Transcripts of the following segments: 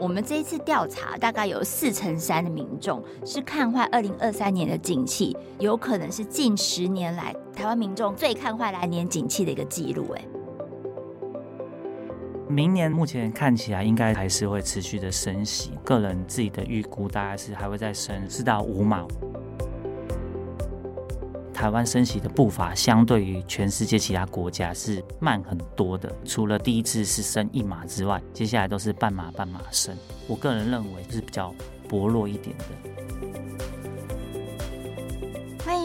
我们这一次调查，大概有四成三的民众是看坏二零二三年的景气，有可能是近十年来台湾民众最看坏来年景气的一个记录。哎，明年目前看起来应该还是会持续的升息，个人自己的预估大概是还会再升四到五毛。台湾升息的步伐相对于全世界其他国家是慢很多的，除了第一次是升一码之外，接下来都是半码半码升。我个人认为是比较薄弱一点的。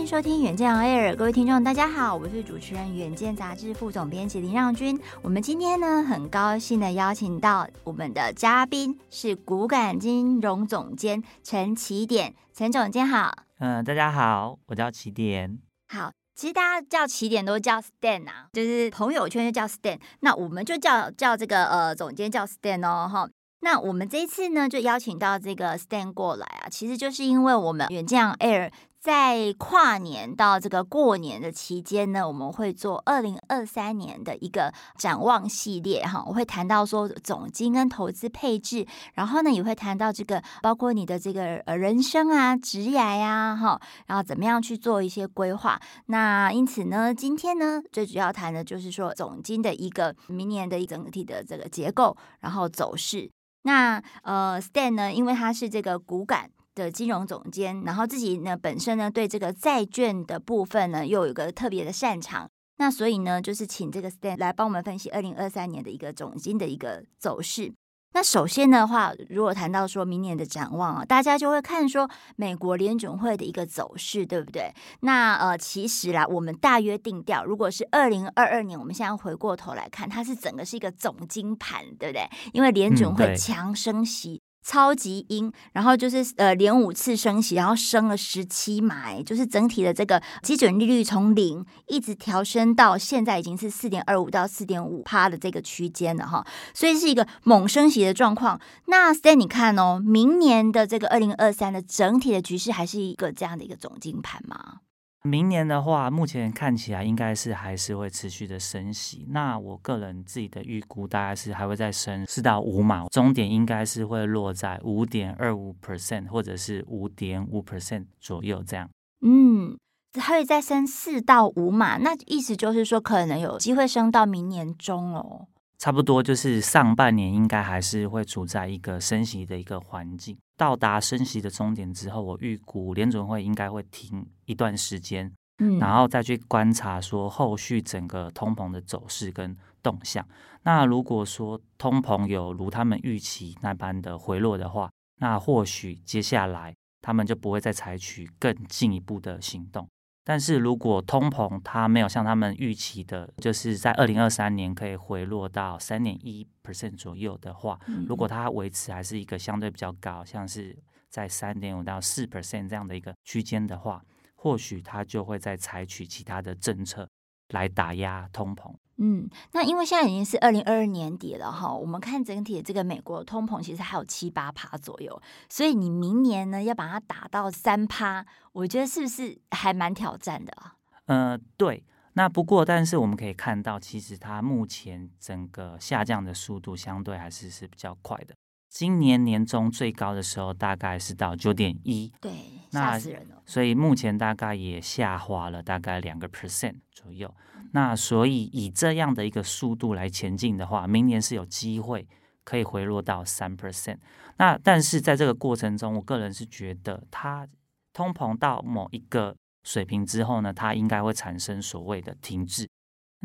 欢迎收听远见 Air，各位听众大家好，我是主持人远见杂志副总编辑林让君。我们今天呢很高兴的邀请到我们的嘉宾是股感金融总监陈启典，陈总监好。嗯，大家好，我叫启典。好，其实大家叫起点都叫 Stan 啊，就是朋友圈就叫 Stan。那我们就叫叫这个呃总监叫 Stan 哦，哈。那我们这一次呢，就邀请到这个 Stan 过来啊，其实就是因为我们远见 Air。在跨年到这个过年的期间呢，我们会做二零二三年的一个展望系列哈。我会谈到说总金跟投资配置，然后呢也会谈到这个包括你的这个呃人生啊、职涯呀哈，然后怎么样去做一些规划。那因此呢，今天呢最主要谈的就是说总金的一个明年的一整体的这个结构，然后走势。那呃，Stan 呢，因为他是这个股感的金融总监，然后自己呢本身呢对这个债券的部分呢又有一个特别的擅长，那所以呢就是请这个 Stan 来帮我们分析二零二三年的一个总金的一个走势。那首先的话，如果谈到说明年的展望啊，大家就会看说美国联准会的一个走势，对不对？那呃其实啦，我们大约定调，如果是二零二二年，我们现在回过头来看，它是整个是一个总金盘，对不对？因为联准会强升息。超级鹰，然后就是呃连五次升息，然后升了十七码，就是整体的这个基准利率从零一直调升到现在已经是四点二五到四点五趴的这个区间了哈，所以是一个猛升息的状况。那 Stan 你看哦，明年的这个二零二三的整体的局势还是一个这样的一个总金盘吗？明年的话，目前看起来应该是还是会持续的升息。那我个人自己的预估大概是还会再升四到五码，终点应该是会落在五点二五 percent 或者是五点五 percent 左右这样。嗯，还会再升四到五码，那意思就是说可能有机会升到明年中哦。差不多就是上半年应该还是会处在一个升息的一个环境，到达升息的终点之后，我预估联准会应该会停一段时间，嗯，然后再去观察说后续整个通膨的走势跟动向。那如果说通膨有如他们预期那般的回落的话，那或许接下来他们就不会再采取更进一步的行动。但是如果通膨它没有像他们预期的，就是在二零二三年可以回落到三点一 percent 左右的话，如果它维持还是一个相对比较高，像是在三点五到四 percent 这样的一个区间的话，或许它就会再采取其他的政策来打压通膨。嗯，那因为现在已经是二零二二年底了哈，我们看整体的这个美国通膨其实还有七八趴左右，所以你明年呢要把它打到三趴，我觉得是不是还蛮挑战的啊？呃，对。那不过，但是我们可以看到，其实它目前整个下降的速度相对还是是比较快的。今年年中最高的时候大概是到九点一，对，吓死人了。所以目前大概也下滑了大概两个 percent 左右。那所以以这样的一个速度来前进的话，明年是有机会可以回落到三 percent。那但是在这个过程中，我个人是觉得它通膨到某一个水平之后呢，它应该会产生所谓的停滞。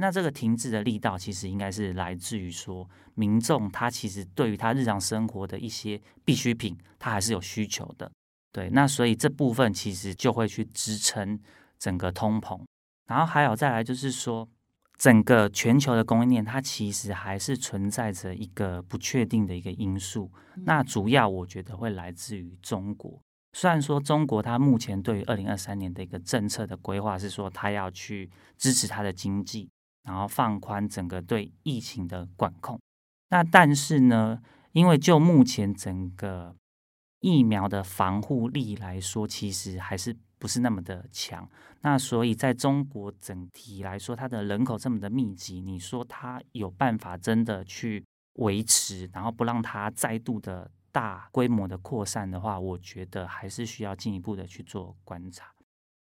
那这个停滞的力道其实应该是来自于说，民众他其实对于他日常生活的一些必需品，他还是有需求的。对，那所以这部分其实就会去支撑整个通膨。然后还有再来就是说，整个全球的供应链它其实还是存在着一个不确定的一个因素。那主要我觉得会来自于中国。虽然说中国它目前对于二零二三年的一个政策的规划是说，它要去支持它的经济，然后放宽整个对疫情的管控。那但是呢，因为就目前整个疫苗的防护力来说，其实还是。不是那么的强，那所以在中国整体来说，它的人口这么的密集，你说它有办法真的去维持，然后不让它再度的大规模的扩散的话，我觉得还是需要进一步的去做观察。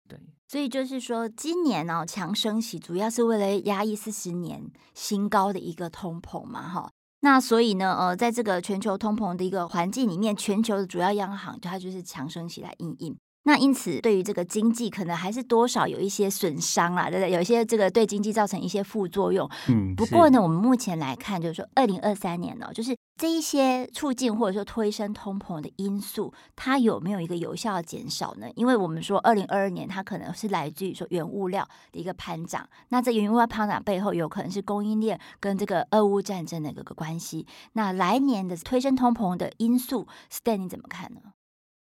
对，所以就是说，今年、哦、强升息，主要是为了压抑四十年新高的一个通膨嘛，哈。那所以呢，呃，在这个全球通膨的一个环境里面，全球的主要央行它就是强升息来应应。那因此，对于这个经济，可能还是多少有一些损伤啦，对不对？有一些这个对经济造成一些副作用。嗯，不过呢，我们目前来看，就是说，二零二三年呢、哦，就是这一些促进或者说推升通膨的因素，它有没有一个有效的减少呢？因为我们说，二零二二年它可能是来自于说原物料的一个攀涨，那这原物料攀涨背后有可能是供应链跟这个俄乌战争的一个关系。那来年的推升通膨的因素，Stan 你怎么看呢？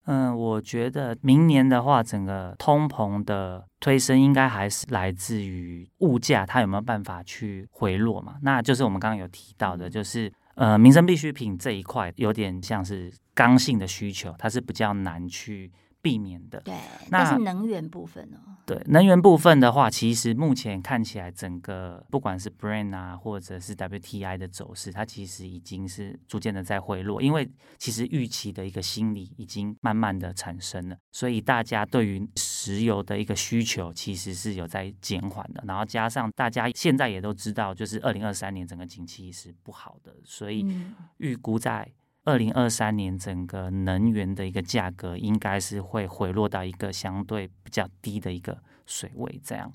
嗯，我觉得明年的话，整个通膨的推升应该还是来自于物价，它有没有办法去回落嘛？那就是我们刚刚有提到的，就是呃，民生必需品这一块有点像是刚性的需求，它是比较难去。避免的，对，那但是能源部分呢？对，能源部分的话，其实目前看起来，整个不管是 Brent 啊，或者是 WTI 的走势，它其实已经是逐渐的在回落，因为其实预期的一个心理已经慢慢的产生了，所以大家对于石油的一个需求其实是有在减缓的，然后加上大家现在也都知道，就是二零二三年整个景气是不好的，所以预估在。二零二三年整个能源的一个价格应该是会回落到一个相对比较低的一个水位，这样。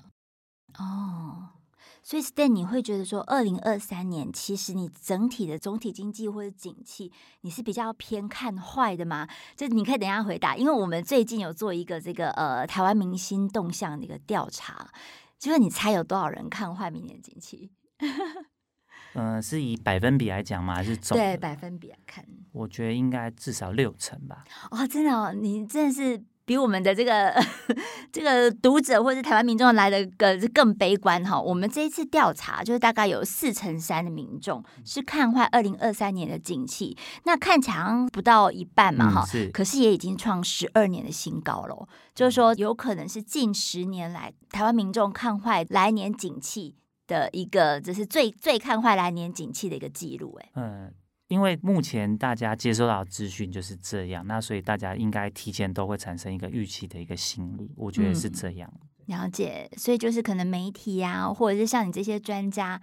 哦，所以 Stan，你会觉得说，二零二三年其实你整体的总体经济或者景气，你是比较偏看坏的吗？就你可以等一下回答，因为我们最近有做一个这个呃台湾明星动向的一个调查，就是你猜有多少人看坏明年景气？嗯、呃，是以百分比来讲吗？还是总？对，百分比来看，我觉得应该至少六成吧。哦，真的哦，你真的是比我们的这个 这个读者或者是台湾民众来的更更悲观哈。我们这一次调查，就是大概有四成三的民众是看坏二零二三年的景气，那看起来不到一半嘛哈、嗯，可是也已经创十二年的新高了。就是说，有可能是近十年来台湾民众看坏来年景气的一个，就是最最看坏来年景气的一个记录，哎，嗯，因为目前大家接收到资讯就是这样，那所以大家应该提前都会产生一个预期的一个心理，我觉得是这样。嗯，了解，所以就是可能媒体啊，或者是像你这些专家，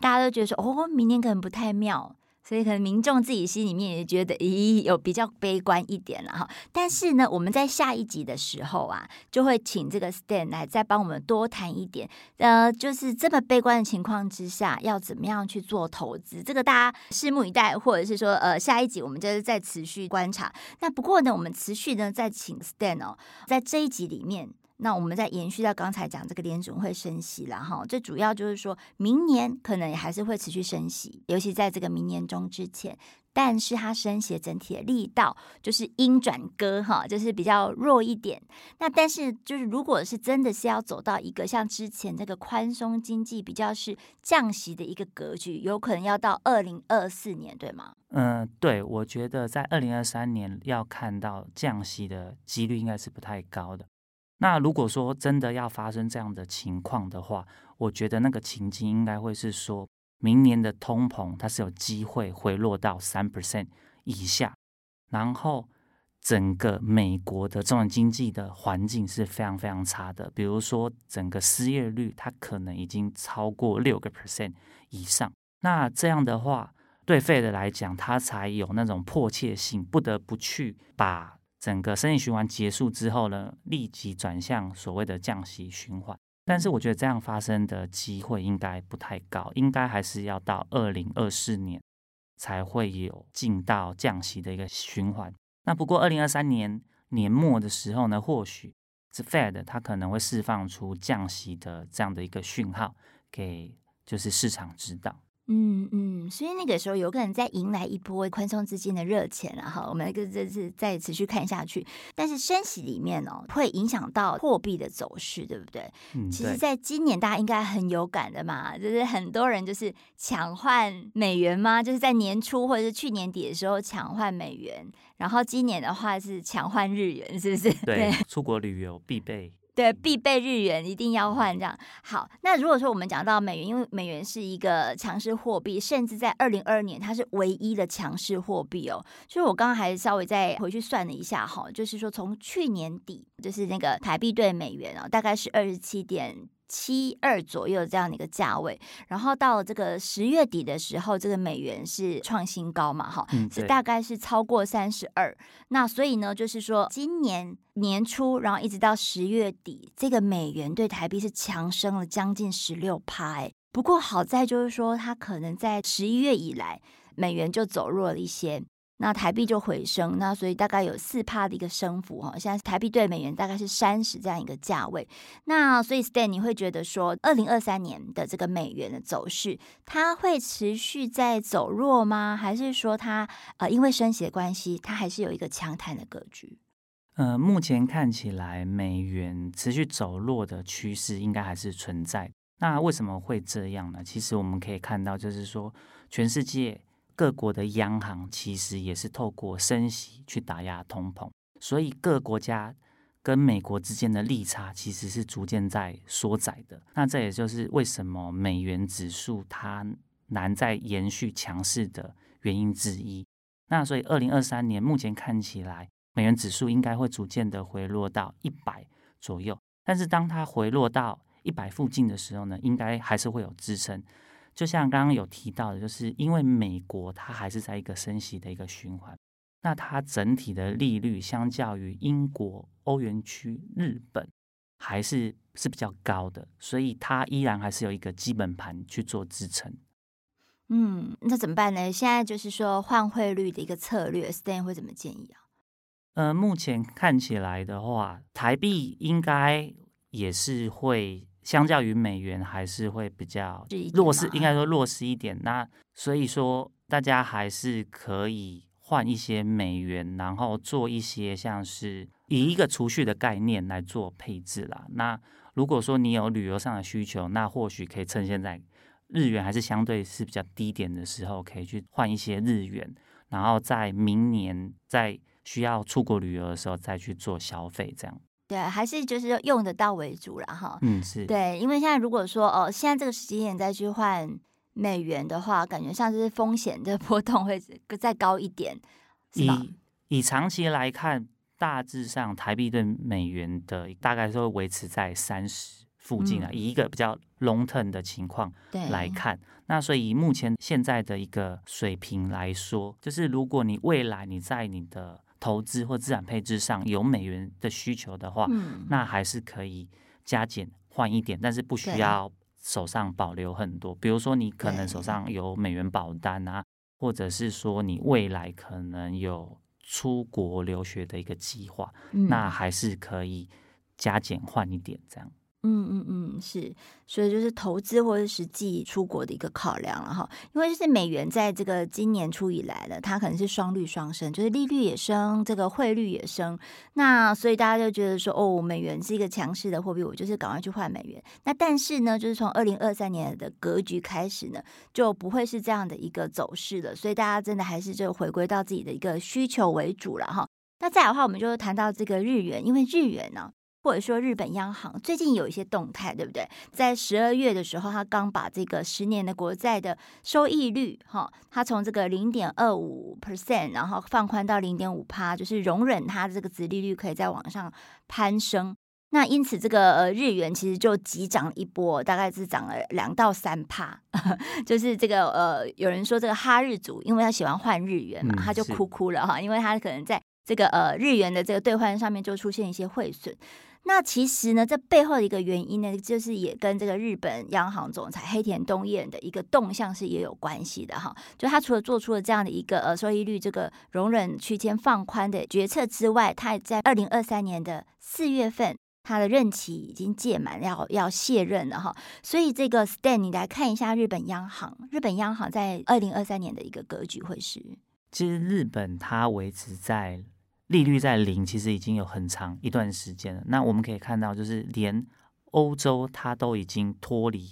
大家都觉得说，哦，明年可能不太妙。所以可能民众自己心里面也觉得，咦，有比较悲观一点了哈。但是呢，我们在下一集的时候啊，就会请这个 Stan 来再帮我们多谈一点。呃，就是这么悲观的情况之下，要怎么样去做投资？这个大家拭目以待，或者是说，呃，下一集我们就是再持续观察。那不过呢，我们持续呢再请 Stan 哦，在这一集里面。那我们再延续到刚才讲这个联准会升息了哈，最主要就是说明年可能也还是会持续升息，尤其在这个明年中之前，但是它升息整体的力道就是阴转鸽哈，就是比较弱一点。那但是就是如果是真的是要走到一个像之前这个宽松经济比较是降息的一个格局，有可能要到二零二四年，对吗？嗯，对，我觉得在二零二三年要看到降息的几率应该是不太高的。那如果说真的要发生这样的情况的话，我觉得那个情境应该会是说，明年的通膨它是有机会回落到三 percent 以下，然后整个美国的中国经济的环境是非常非常差的，比如说整个失业率它可能已经超过六个 percent 以上，那这样的话，对 Fed 来讲，它才有那种迫切性，不得不去把。整个升息循环结束之后呢，立即转向所谓的降息循环。但是我觉得这样发生的机会应该不太高，应该还是要到二零二四年才会有进到降息的一个循环。那不过二零二三年年末的时候呢，或许是 Fed 它可能会释放出降息的这样的一个讯号，给就是市场知道。嗯嗯，所以那个时候有可能再迎来一波宽松资金的热钱了哈，我们这个这次再持续看下去。但是升息里面哦，会影响到货币的走势，对不对？嗯，其实在今年大家应该很有感的嘛，就是很多人就是抢换美元嘛，就是在年初或者是去年底的时候抢换美元，然后今年的话是抢换日元，是不是？对，对出国旅游必备。对，必备日元一定要换这样。好，那如果说我们讲到美元，因为美元是一个强势货币，甚至在二零二二年它是唯一的强势货币哦。所以我刚刚还稍微再回去算了一下哈，就是说从去年底，就是那个台币兑美元啊，大概是二十七点。七二左右这样的一个价位，然后到这个十月底的时候，这个美元是创新高嘛，哈、嗯，是大概是超过三十二。那所以呢，就是说今年年初，然后一直到十月底，这个美元对台币是强升了将近十六趴。不过好在就是说，它可能在十一月以来，美元就走弱了一些。那台币就回升，那所以大概有四趴的一个升幅哈。现在台币对美元大概是三十这样一个价位。那所以 Stan，你会觉得说，二零二三年的这个美元的走势，它会持续在走弱吗？还是说它呃因为升息的关系，它还是有一个强弹的格局？呃，目前看起来美元持续走弱的趋势应该还是存在。那为什么会这样呢？其实我们可以看到，就是说全世界。各国的央行其实也是透过升息去打压通膨，所以各国家跟美国之间的利差其实是逐渐在缩窄的。那这也就是为什么美元指数它难再延续强势的原因之一。那所以二零二三年目前看起来，美元指数应该会逐渐的回落到一百左右。但是当它回落到一百附近的时候呢，应该还是会有支撑。就像刚刚有提到的，就是因为美国它还是在一个升息的一个循环，那它整体的利率相较于英国、欧元区、日本还是是比较高的，所以它依然还是有一个基本盘去做支撑。嗯，那怎么办呢？现在就是说换汇率的一个策略，Stan 会怎么建议啊？呃，目前看起来的话，台币应该也是会。相较于美元，还是会比较弱势，应该说弱势一点。那所以说，大家还是可以换一些美元，然后做一些像是以一个储蓄的概念来做配置啦。那如果说你有旅游上的需求，那或许可以趁现在日元还是相对是比较低点的时候，可以去换一些日元，然后在明年在需要出国旅游的时候再去做消费，这样。对，还是就是用得到为主了哈。嗯，是对，因为现在如果说哦，现在这个时间点再去换美元的话，感觉像是风险的 波动会再高一点，是吧？以以长期来看，大致上台币对美元的大概是会维持在三十附近啊。嗯、以一个比较 long term 的情况来看，那所以以目前现在的一个水平来说，就是如果你未来你在你的投资或资产配置上有美元的需求的话，嗯、那还是可以加减换一点，但是不需要手上保留很多。比如说，你可能手上有美元保单啊，或者是说你未来可能有出国留学的一个计划，嗯、那还是可以加减换一点这样。嗯嗯嗯，是，所以就是投资或者实际出国的一个考量了哈。因为就是美元在这个今年初以来了，它可能是双率双升，就是利率也升，这个汇率也升。那所以大家就觉得说，哦，美元是一个强势的货币，我就是赶快去换美元。那但是呢，就是从二零二三年的格局开始呢，就不会是这样的一个走势了。所以大家真的还是就回归到自己的一个需求为主了哈。那再来的话，我们就谈到这个日元，因为日元呢。或者说日本央行最近有一些动态，对不对？在十二月的时候，他刚把这个十年的国债的收益率，哈，它从这个零点二五 percent，然后放宽到零点五趴，就是容忍它这个殖利率可以再往上攀升。那因此，这个呃日元其实就急涨一波，大概是涨了两到三趴。就是这个呃，有人说这个哈日族，因为他喜欢换日元嘛，他就哭哭了哈，因为他可能在这个呃日元的这个兑换上面就出现一些汇损。那其实呢，这背后的一个原因呢，就是也跟这个日本央行总裁黑田东彦的一个动向是也有关系的哈。就他除了做出了这样的一个呃收益率这个容忍区间放宽的决策之外，他也在二零二三年的四月份，他的任期已经届满，要要卸任了哈。所以这个 Stan，你来看一下日本央行，日本央行在二零二三年的一个格局会是，其实日本它维持在。利率在零，其实已经有很长一段时间了。那我们可以看到，就是连欧洲它都已经脱离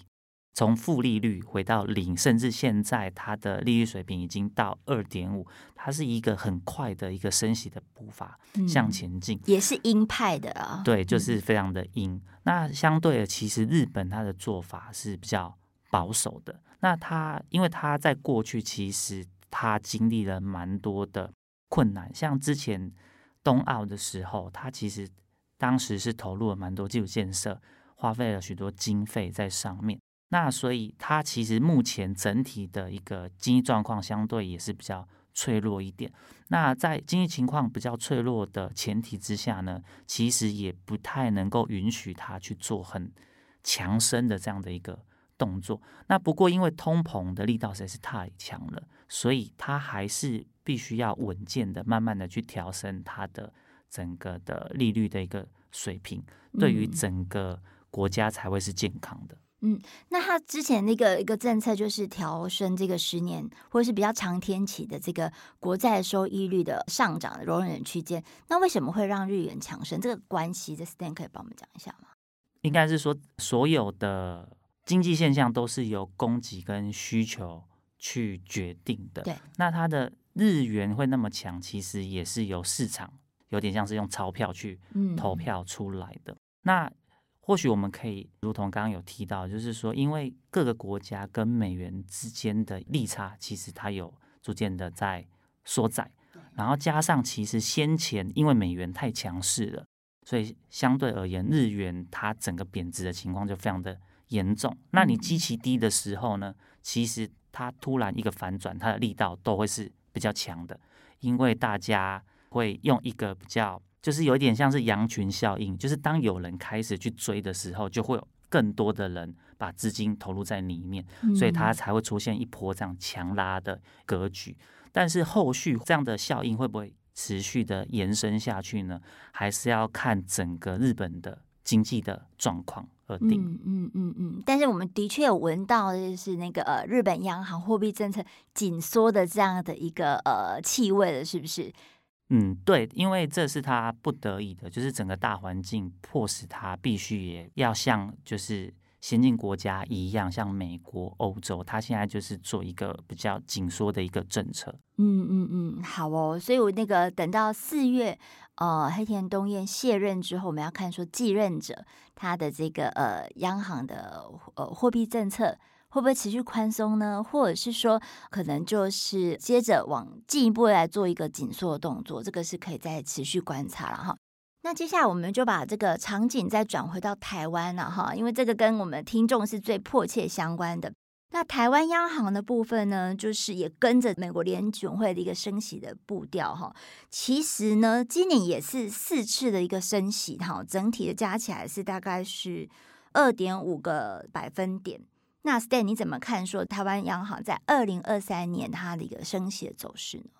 从负利率回到零，甚至现在它的利率水平已经到二点五，它是一个很快的一个升息的步伐向前进，也是鹰派的啊。对，就是非常的鹰。那相对的，其实日本它的做法是比较保守的。那它因为它在过去其实它经历了蛮多的困难，像之前冬奥的时候，它其实当时是投入了蛮多基础建设，花费了许多经费在上面。那所以它其实目前整体的一个经济状况相对也是比较脆弱一点。那在经济情况比较脆弱的前提之下呢，其实也不太能够允许它去做很强升的这样的一个动作。那不过因为通膨的力道实在是太强了，所以它还是必须要稳健的、慢慢的去调升它的整个的利率的一个水平，对于整个国家才会是健康的。嗯，那他之前那个一个政策就是调升这个十年或者是比较长天期的这个国债收益率的上涨的容忍区间，那为什么会让日元强升？这个关系，这 Stan 可以帮我们讲一下吗？应该是说，所有的经济现象都是由供给跟需求去决定的。对，那它的日元会那么强，其实也是由市场有点像是用钞票去投票出来的。嗯、那或许我们可以，如同刚刚有提到，就是说，因为各个国家跟美元之间的利差，其实它有逐渐的在缩窄，然后加上其实先前因为美元太强势了，所以相对而言，日元它整个贬值的情况就非常的严重。那你基期低的时候呢，其实它突然一个反转，它的力道都会是比较强的，因为大家会用一个比较。就是有一点像是羊群效应，就是当有人开始去追的时候，就会有更多的人把资金投入在里面，所以它才会出现一波这样强拉的格局。但是后续这样的效应会不会持续的延伸下去呢？还是要看整个日本的经济的状况而定。嗯嗯嗯嗯。但是我们的确有闻到，就是那个呃日本央行货币政策紧缩的这样的一个呃气味了，是不是？嗯，对，因为这是他不得已的，就是整个大环境迫使他必须也要像就是先进国家一样，像美国、欧洲，他现在就是做一个比较紧缩的一个政策。嗯嗯嗯，好哦，所以我那个等到四月，呃，黑田东彦卸任之后，我们要看说继任者他的这个呃央行的呃货币政策。会不会持续宽松呢？或者是说，可能就是接着往进一步来做一个紧缩的动作？这个是可以再持续观察了哈。那接下来我们就把这个场景再转回到台湾了哈，因为这个跟我们听众是最迫切相关的。那台湾央行的部分呢，就是也跟着美国联准会的一个升息的步调哈。其实呢，今年也是四次的一个升息哈，整体的加起来是大概是二点五个百分点。那 Stan 你怎么看？说台湾央行在二零二三年它的一个升息的走势呢？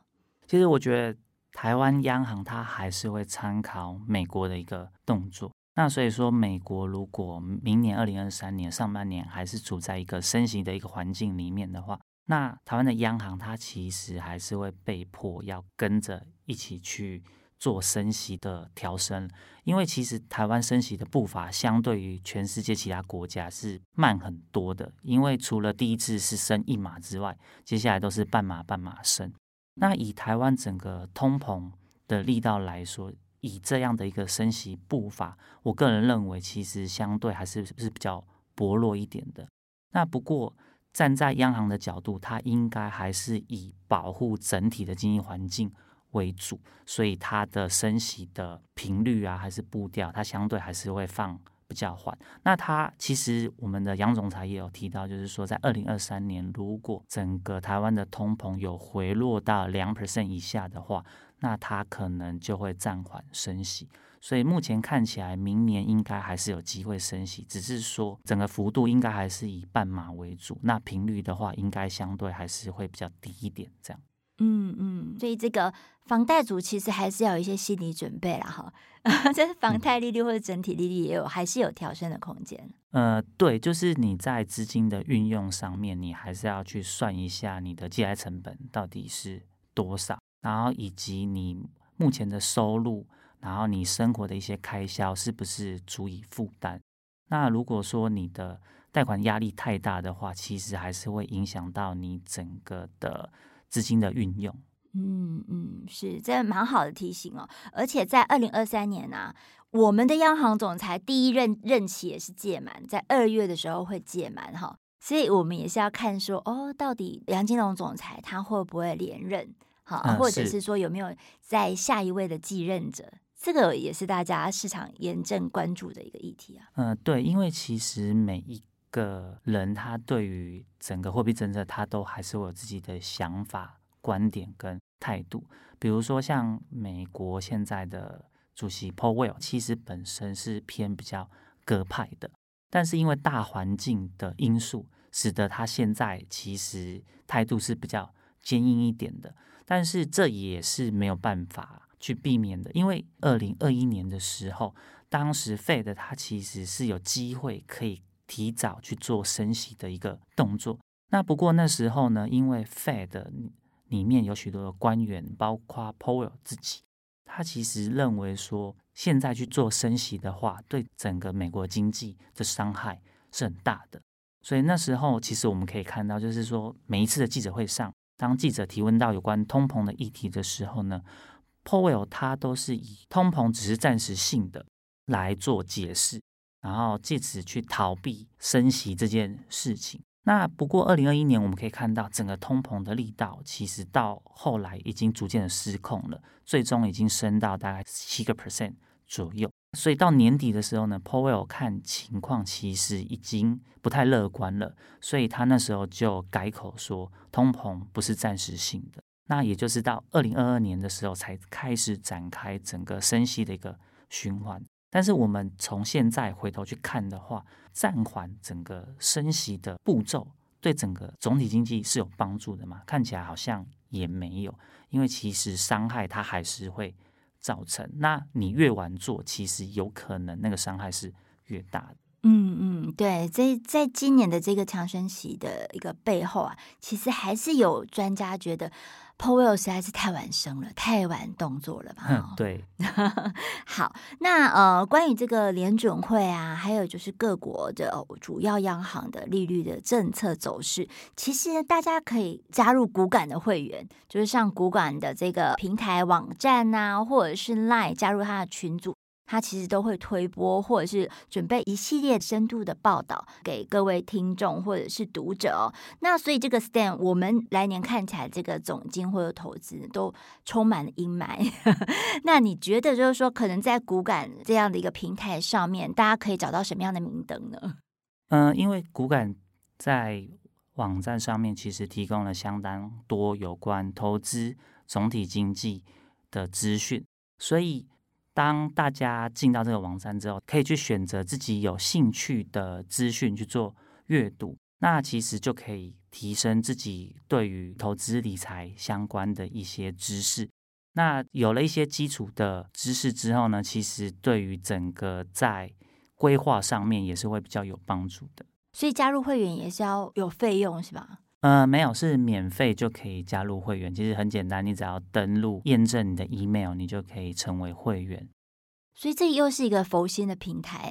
其实我觉得台湾央行它还是会参考美国的一个动作。那所以说，美国如果明年二零二三年上半年还是处在一个升息的一个环境里面的话，那台湾的央行它其实还是会被迫要跟着一起去。做升息的调升，因为其实台湾升息的步伐相对于全世界其他国家是慢很多的。因为除了第一次是升一码之外，接下来都是半码半码升。那以台湾整个通膨的力道来说，以这样的一个升息步伐，我个人认为其实相对还是是比较薄弱一点的。那不过站在央行的角度，它应该还是以保护整体的经济环境为主，所以它的升息的频率啊，还是步调，它相对还是会放比较缓。那它其实我们的杨总裁也有提到，就是说在二零二三年，如果整个台湾的通膨有回落到两 percent 以下的话，那它可能就会暂缓升息。所以目前看起来，明年应该还是有机会升息，只是说整个幅度应该还是以半码为主。那频率的话，应该相对还是会比较低一点，这样。嗯嗯，所以这个房贷族其实还是要有一些心理准备啦哈，这房贷利率或者整体利率也有还是有调升的空间。呃，对，就是你在资金的运用上面，你还是要去算一下你的借贷成本到底是多少，然后以及你目前的收入，然后你生活的一些开销是不是足以负担。那如果说你的贷款压力太大的话，其实还是会影响到你整个的资金的运用。嗯嗯，是，这蛮好的提醒哦。而且在二零二三年啊，我们的央行总裁第一任任期也是届满，在二月的时候会届满哈。所以我们也是要看说，哦，到底杨金龙总裁他会不会连任？好，嗯、或者是说有没有在下一位的继任者？这个也是大家市场严正关注的一个议题啊。嗯，对，因为其实每一个人他对于整个货币政策，他都还是会有自己的想法、观点跟态度。比如说像美国现在的主席 Paul Will，其实本身是偏比较鸽派的，但是因为大环境的因素，使得他现在其实态度是比较坚硬一点的。但是这也是没有办法去避免的，因为二零二一年的时候，当时 Fed 它其实是有机会可以提早去做升息的一个动作。那不过那时候呢，因为 Fed 里面有许多的官员，包括 Powell 自己，他其实认为说，现在去做升息的话，对整个美国经济的伤害是很大的。所以那时候，其实我们可以看到，就是说每一次的记者会上。当记者提问到有关通膨的议题的时候呢，Powell 他都是以通膨只是暂时性的来做解释，然后借此去逃避升息这件事情。那不过二零二一年我们可以看到，整个通膨的力道其实到后来已经逐渐的失控了，最终已经升到大概七个 percent 左右。所以到年底的时候呢，Powell 看情况其实已经不太乐观了，所以他那时候就改口说通膨不是暂时性的。那也就是到二零二二年的时候才开始展开整个升息的一个循环。但是我们从现在回头去看的话，暂缓整个升息的步骤对整个总体经济是有帮助的吗？看起来好像也没有，因为其实伤害它还是会。造成，那你越晚做，其实有可能那个伤害是越大的。嗯嗯，对，在在今年的这个强升息的一个背后啊，其实还是有专家觉得。Powell 实在是太晚生了，太晚动作了吧？嗯，对。好，那呃，关于这个联准会啊，还有就是各国的主要央行的利率的政策走势，其实大家可以加入股感的会员，就是上股感的这个平台网站啊，或者是 Line 加入他的群组。他其实都会推播，或者是准备一系列深度的报道给各位听众或者是读者哦。那所以这个 Stan，我们来年看起来这个总经或者投资都充满了阴霾。那你觉得就是说，可能在股感这样的一个平台上面，大家可以找到什么样的明灯呢？嗯、因为股感在网站上面其实提供了相当多有关投资总体经济的资讯，所以。当大家进到这个网站之后，可以去选择自己有兴趣的资讯去做阅读，那其实就可以提升自己对于投资理财相关的一些知识。那有了一些基础的知识之后呢，其实对于整个在规划上面也是会比较有帮助的。所以加入会员也是要有费用，是吧？呃，没有，是免费就可以加入会员。其实很简单，你只要登录验证你的 email，你就可以成为会员。所以这又是一个佛心的平台，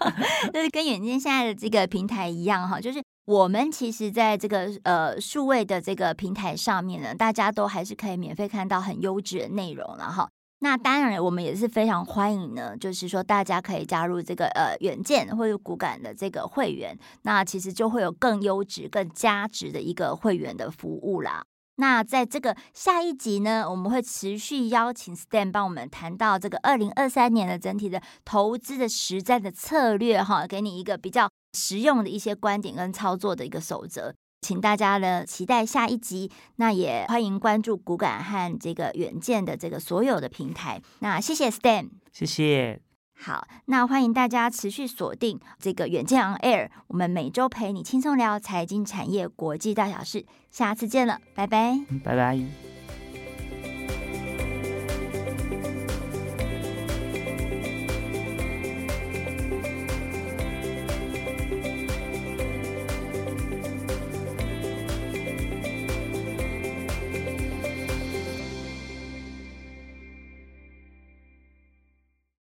就是跟远见现在的这个平台一样哈。就是我们其实在这个呃数位的这个平台上面呢，大家都还是可以免费看到很优质的内容了哈。那当然，我们也是非常欢迎呢，就是说大家可以加入这个呃远见或者股感的这个会员，那其实就会有更优质、更加值的一个会员的服务啦。那在这个下一集呢，我们会持续邀请 Stan 帮我们谈到这个二零二三年的整体的投资的实战的策略哈，给你一个比较实用的一些观点跟操作的一个守则。请大家呢期待下一集，那也欢迎关注骨感和这个远见的这个所有的平台。那谢谢 Stan，谢谢。好，那欢迎大家持续锁定这个远见 On Air，我们每周陪你轻松聊财经产业国际大小事，下次见了，拜拜，拜拜。